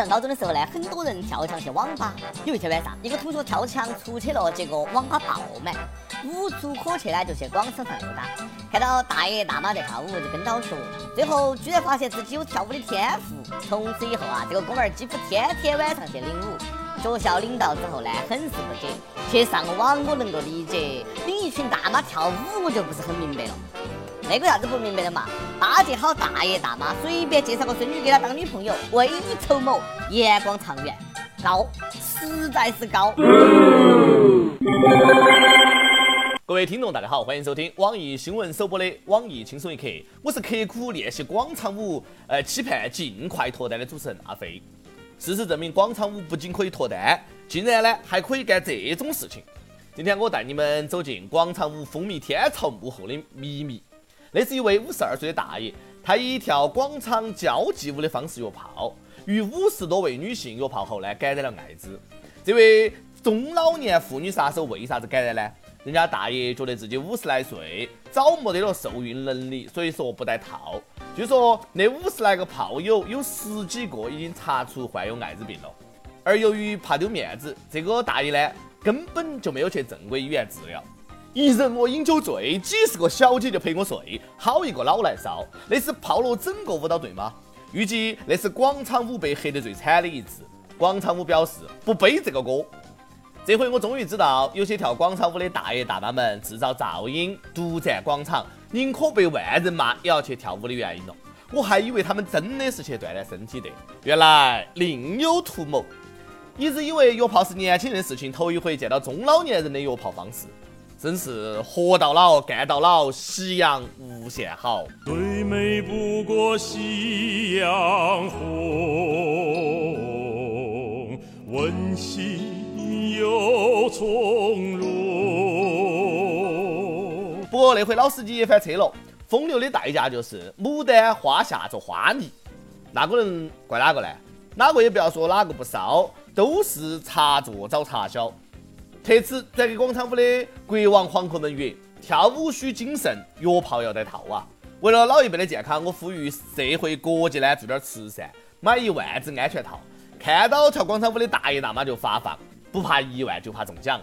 上高中的时候呢，很多人跳墙去网吧。有一天晚上，一个同学跳墙出去了，结果网吧爆满，无处可去呢，就去广场上溜达。看到大爷大妈在跳舞，就跟到学。最后居然发现自己有跳舞的天赋。从此以后啊，这个哥们儿几乎天天晚上去领舞。学校领导之后呢，很是不解。去上网我能够理解，领一群大妈跳舞我就不是很明白了。那个啥子不明白的嘛？巴结好大爷大妈，随便介绍个孙女给他当女朋友，未雨绸缪，眼光长远，高，实在是高。各位听众，大家好，欢迎收听网易新闻首播的网易轻松一刻，我是刻苦练习广场舞，呃，期盼尽快脱单的主持人阿飞。事实证明，广场舞不仅可以脱单，竟然呢还可以干这种事情。今天我带你们走进广场舞风靡天朝幕后的秘密。那是一位五十二岁的大爷，他以跳广场交际舞的方式约炮，与五十多位女性约炮后呢，感染了艾滋。这位中老年妇女杀手为啥子感染呢？人家大爷觉得自己五十来岁，早没得了受孕能力，所以说不戴套。据说那五十来个炮友有十几个已经查出患有艾滋病了，而由于怕丢面子，这个大爷呢根本就没有去正规医院治疗。一人我饮酒醉，几十个小姐就陪我睡，好一个老来少，那是泡了整个舞蹈队吗？预计那是广场舞被黑得最惨的一次。广场舞表示不背这个锅。这回我终于知道，有些跳广场舞的大爷大妈们制造噪音、独占广场，宁可被万人骂也要去跳舞的原因了。我还以为他们真的是去锻炼身体的，原来另有图谋。一直以为约炮是年轻人的事情，头一回见到中老年人的约炮方式。真是活到老，干到老，夕阳无限好。最美不过夕阳红，温馨又从容。不过那回老司机也翻车了，风流的代价就是牡丹花下做花泥。那个人怪哪个呢？哪个也不要说哪个不骚，都是茶座找茶销。特此转给广场舞的国王皇后们曰：跳舞需谨慎，约炮要戴套啊！为了老一辈的健康，我呼吁社会各界呢做点慈善，买一万只安全套。看到跳广场舞的大爷大妈就发放，不怕一万就怕中奖。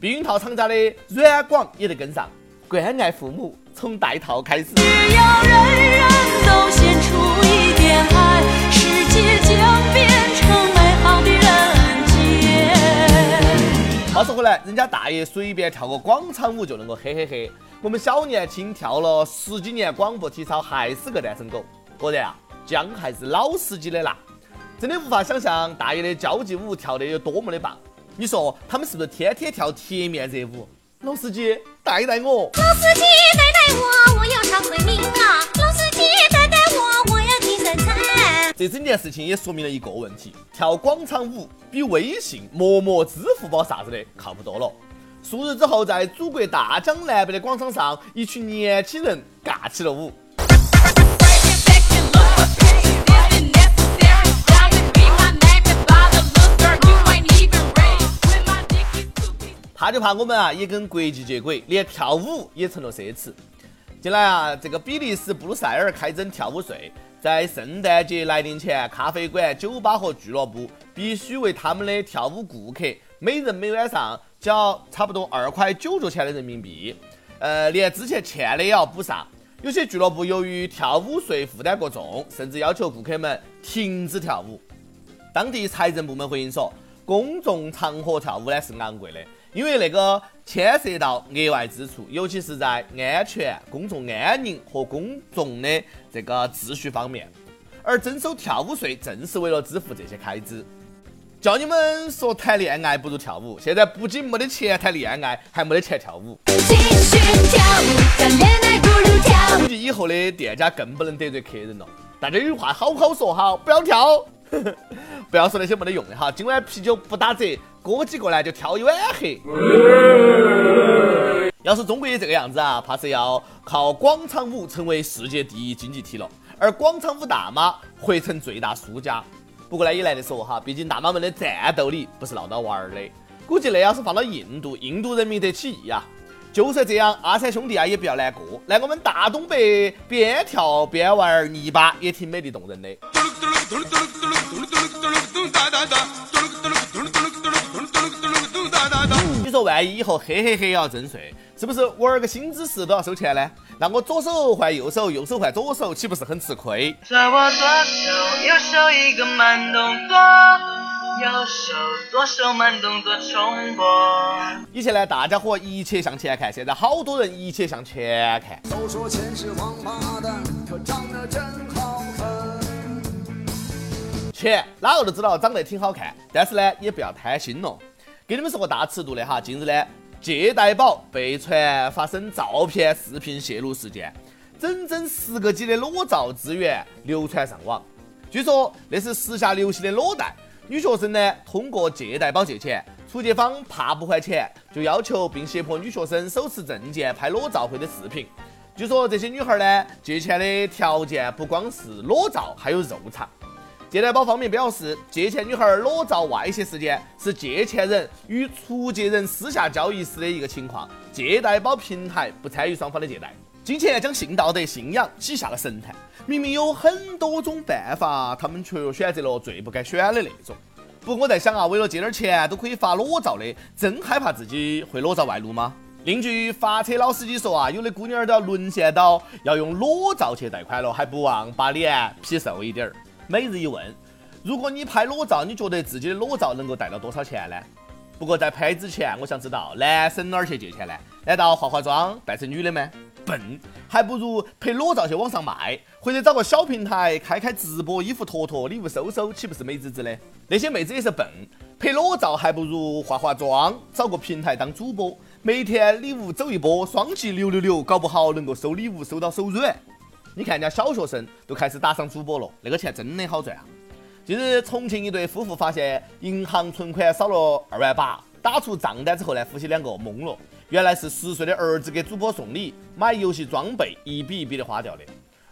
避孕套厂家的软广也得跟上，关爱父母从戴套开始。只要人人都献出一点爱，话说回来，人家大爷随便跳个广场舞就能够嘿嘿嘿，我们小年轻跳了十几年广播体操还是个单身狗。果然啊，姜还是老司机的辣，真的无法想象大爷的交际舞跳得有多么的棒。你说他们是不是天天跳贴面热舞？老司机带带我，老司机带带我，我要唱会名啊！这整件事情也说明了一个问题：跳广场舞。比微信、陌陌、支付宝啥子的靠谱多了。数日之后，在祖国大江南北的广场上，一群年轻人尬起了舞。怕就怕我们啊，也跟国际接轨，连跳舞也成了奢侈。近来啊，这个比利时布鲁塞尔开征跳舞税。在圣诞节来临前，咖啡馆、酒吧和俱乐部必须为他们的跳舞顾客每人每晚上交差不多二块九角钱的人民币，呃，连之前欠的也要补上。有些俱乐部由于跳舞税负担过重，甚至要求顾客们停止跳舞。当地财政部门回应说，公众场合跳舞呢是昂贵的。因为那个牵涉到额外支出，尤其是在安全、公众安宁和公众的这个秩序方面，而征收跳舞税正是为了支付这些开支。叫你们说谈恋爱不如跳舞，现在不仅没得钱谈恋爱，还没得钱跳舞。估计以后的店家更不能得罪客人了。大家有话好好说哈，不要跳。不要说那些没得用的哈，今晚啤酒不打折，哥几个呢就挑一碗黑。要是中国也这个样子啊，怕是要靠广场舞成为世界第一经济体了，而广场舞大妈会成最大输家。不过呢，也难得说哈，毕竟大妈们的战斗力不是闹着玩儿的。估计那要是放到印度，印度人民得起义啊！就算这样，阿三兄弟啊也不要难过，来我们大东北边跳边玩泥巴也挺美丽动人的。你说万一以后嘿嘿嘿要征税，是不是玩个新姿势都要收钱呢？那我左手换右手，右手换左手，岂不是很吃亏？在我左手右手一个慢动作，右手左手慢动作重播。以前呢，大家伙一切向前看，现在好多人一切向前看。都说钱是王八蛋，可长得真好看。钱哪个都知道长得挺好看，但是呢，也不要贪心咯。给你们说个大尺度的哈，近日呢，借贷宝被传发生照片、视频泄露事件，整整十个 G 的裸照资源流传上网。据说那是时下流行的裸贷。女学生呢，通过借贷宝借钱，出借方怕不还钱，就要求并胁迫女学生手持证件拍裸照或者视频。据说这些女孩呢，借钱的条件不光是裸照，还有肉偿。借贷宝方面表示，借钱女孩裸照外泄事件是借钱人与出借人私下交易时的一个情况，借贷宝平台不参与双方的借贷。金钱将性道德、信仰挤下了神坛，明明有很多种办法，他们却选择了最不该选的那种。不过我在想啊，为了借点钱都可以发裸照的，真害怕自己会裸照外露吗？另据发车老司机说啊，有的姑娘都要沦陷到要用裸照去贷款了，还不忘把脸 P 瘦一点儿。每日一问：如果你拍裸照，你觉得自己的裸照能够带到多少钱呢？不过在拍之前，我想知道男生哪儿去借钱呢？难道化化妆扮成女的吗？笨，还不如拍裸照去网上卖，或者找个小平台开开直播，衣服脱脱，礼物收收，岂不是美滋滋的？那些妹子也是笨，拍裸照还不如化化妆，找个平台当主播，每天礼物走一波，双击六六六，搞不好能够收礼物收到手软。你看人家小学生都开始打赏主播了，那个钱真的好赚啊！近日，重庆一对夫妇发现银行存款少了二万八，打出账单之后呢，夫妻两个懵了，原来是十岁的儿子给主播送礼，买游戏装备一笔一笔的花掉的。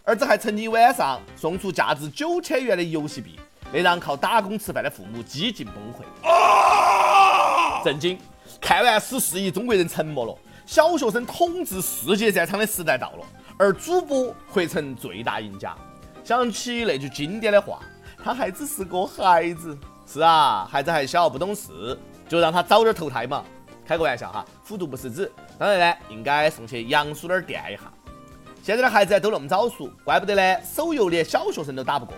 儿子还曾经晚上送出价值九千元的游戏币，那让靠打工吃饭的父母几近崩溃。震惊！看完十四亿中国人沉默了，小学生统治世界战场的时代到了。而主播会成最大赢家。想起那句经典的话，他还只是个孩子。是啊，孩子还小，不懂事，就让他早点投胎嘛。开个玩笑哈，虎毒不食子。当然呢，应该送去杨叔那儿垫一下。现在的孩子都那么早熟，怪不得呢，手游连小学生都打不过。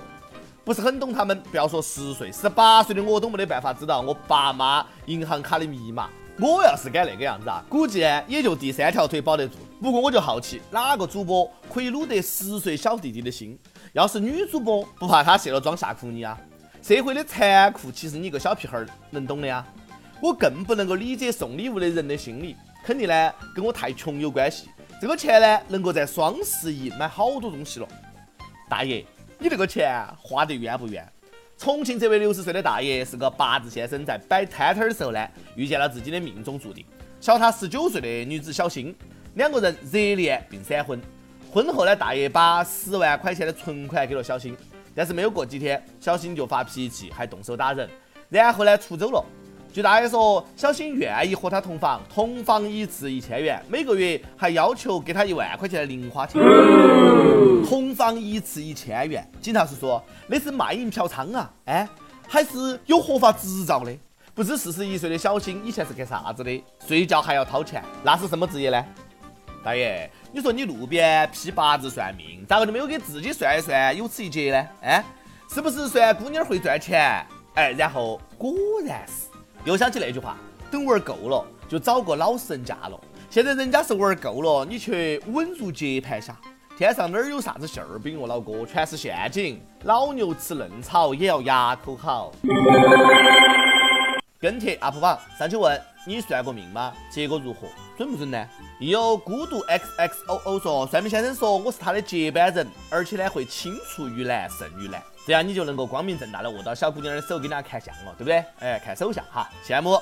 不是很懂他们，不要说十岁，十八岁的我都没得办法知道我爸妈银行卡的密码。我要是敢那个样子啊，估计也就第三条腿保得住。不过我就好奇，哪个主播可以撸得十岁小弟弟的心？要是女主播，不怕他卸了妆吓哭你啊？社会的残酷，其实你一个小屁孩儿能懂的呀。我更不能够理解送礼物的人的心理，肯定呢跟我太穷有关系。这个钱呢，能够在双十一买好多东西了。大爷，你这个钱花得冤不冤？重庆这位六十岁的大爷是个八字先生，在摆摊摊的时候呢，遇见了自己的命中注定，小他十九岁的女子小新，两个人热恋并闪婚。婚后呢，大爷把十万块钱的存款给了小新，但是没有过几天，小新就发脾气，还动手打人，然后呢出走了。据大爷说，小新愿意和他同房，同房一次一千元，每个月还要求给他一万块钱的零花钱。同房一次一千元，警察叔叔，那是卖淫嫖娼啊！哎，还是有合法执照的。不知四十一岁的小新以前是干啥子的？睡觉还要掏钱，那是什么职业呢？大爷，你说你路边批八字算命，咋个就没有给自己算一算，有此一劫呢？哎，是不是算姑娘会赚钱？哎，然后果然是。又想起那句话，等玩够了就找个老实人嫁了。现在人家是玩够了，你却稳如接盘侠。天上哪儿有啥子馅儿饼哦，老哥，全是陷阱。老牛吃嫩草也要牙口好。跟帖 UP 榜上去问你算过命吗？结果如何？准不准呢？亦有孤独 xxoo 说，算命先生说我是他的接班人，而且呢会青出于蓝胜于蓝。这样你就能够光明正大的握到小姑娘的手，给人家看相了，对不对？哎，看手相哈，羡慕。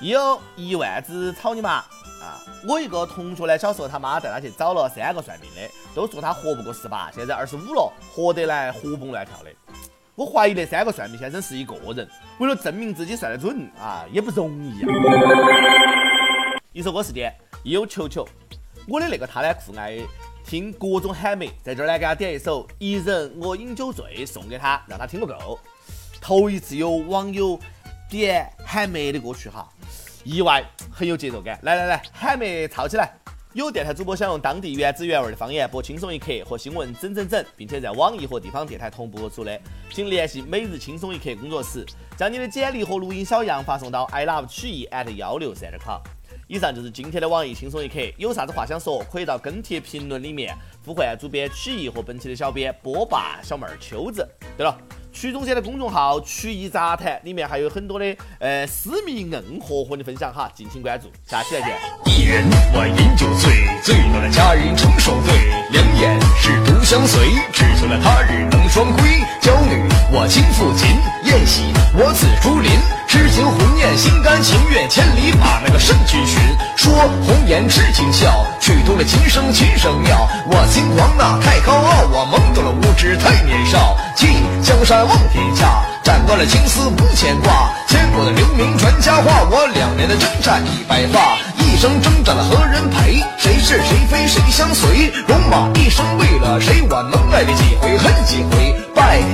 有一万只草泥马啊！我一个同学呢，小时候他妈带他去找了三个算命的，都说他活不过十八，现在二十五了，活得来活蹦乱跳的。我怀疑那三个算命先生是一个人，为了证明自己算得准啊，也不容易啊。一首歌时间，有球球，我的那个他呢酷爱。听各种喊麦，在这儿呢，给他点一首《一人我饮酒醉》，送给他，让他听个够。头一次有网友点喊麦的歌曲哈，意外很有节奏感。来来来，喊麦唱起来！有电台主播想用当地原汁原味的方言播《轻松一刻》和新闻整整整，并且在网易和地方电台同步播出的，请联系每日轻松一刻工作室，将你的简历和录音小样发送到 i love 曲艺 at 幺六三点 com。以上就是今天的网易轻松一刻，有啥子话想说，可以到跟帖评论里面呼唤主编曲艺和本期的小编波霸小妹儿秋子。对了。曲总监的公众号“曲艺杂谈”里面还有很多的呃私密硬货和你分享哈，敬请关注，下期再见。一人我饮酒醉，醉了的佳人成双对，两眼是独相随，只求了他日能双归。娇女我轻抚琴，宴席我紫竹林，痴情红颜心甘情愿，千里把那个圣君寻。说红颜痴情笑，曲动了琴声琴声妙。我心狂呐太高傲，我懵懂了无知太年少，弃江山。望天下，斩断了情丝无牵挂，千古的留名传佳话。我两年的征战已白发，一生征战了何人陪？谁是谁非谁相随？戎马一生为了谁？我能爱你几回恨几回？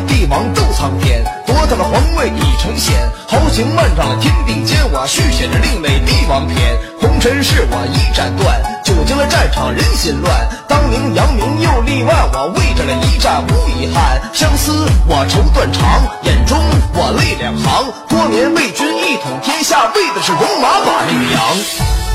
帝王斗苍天，夺得了皇位已成仙，豪情漫上了天地间，我续写着另类帝王篇。红尘事我一斩断，久经了战场人心乱。当年扬名又立万，我为这了一战无遗憾。相思我愁断肠，眼中我泪两行。多年为君一统天下，为的是戎马把绿杨。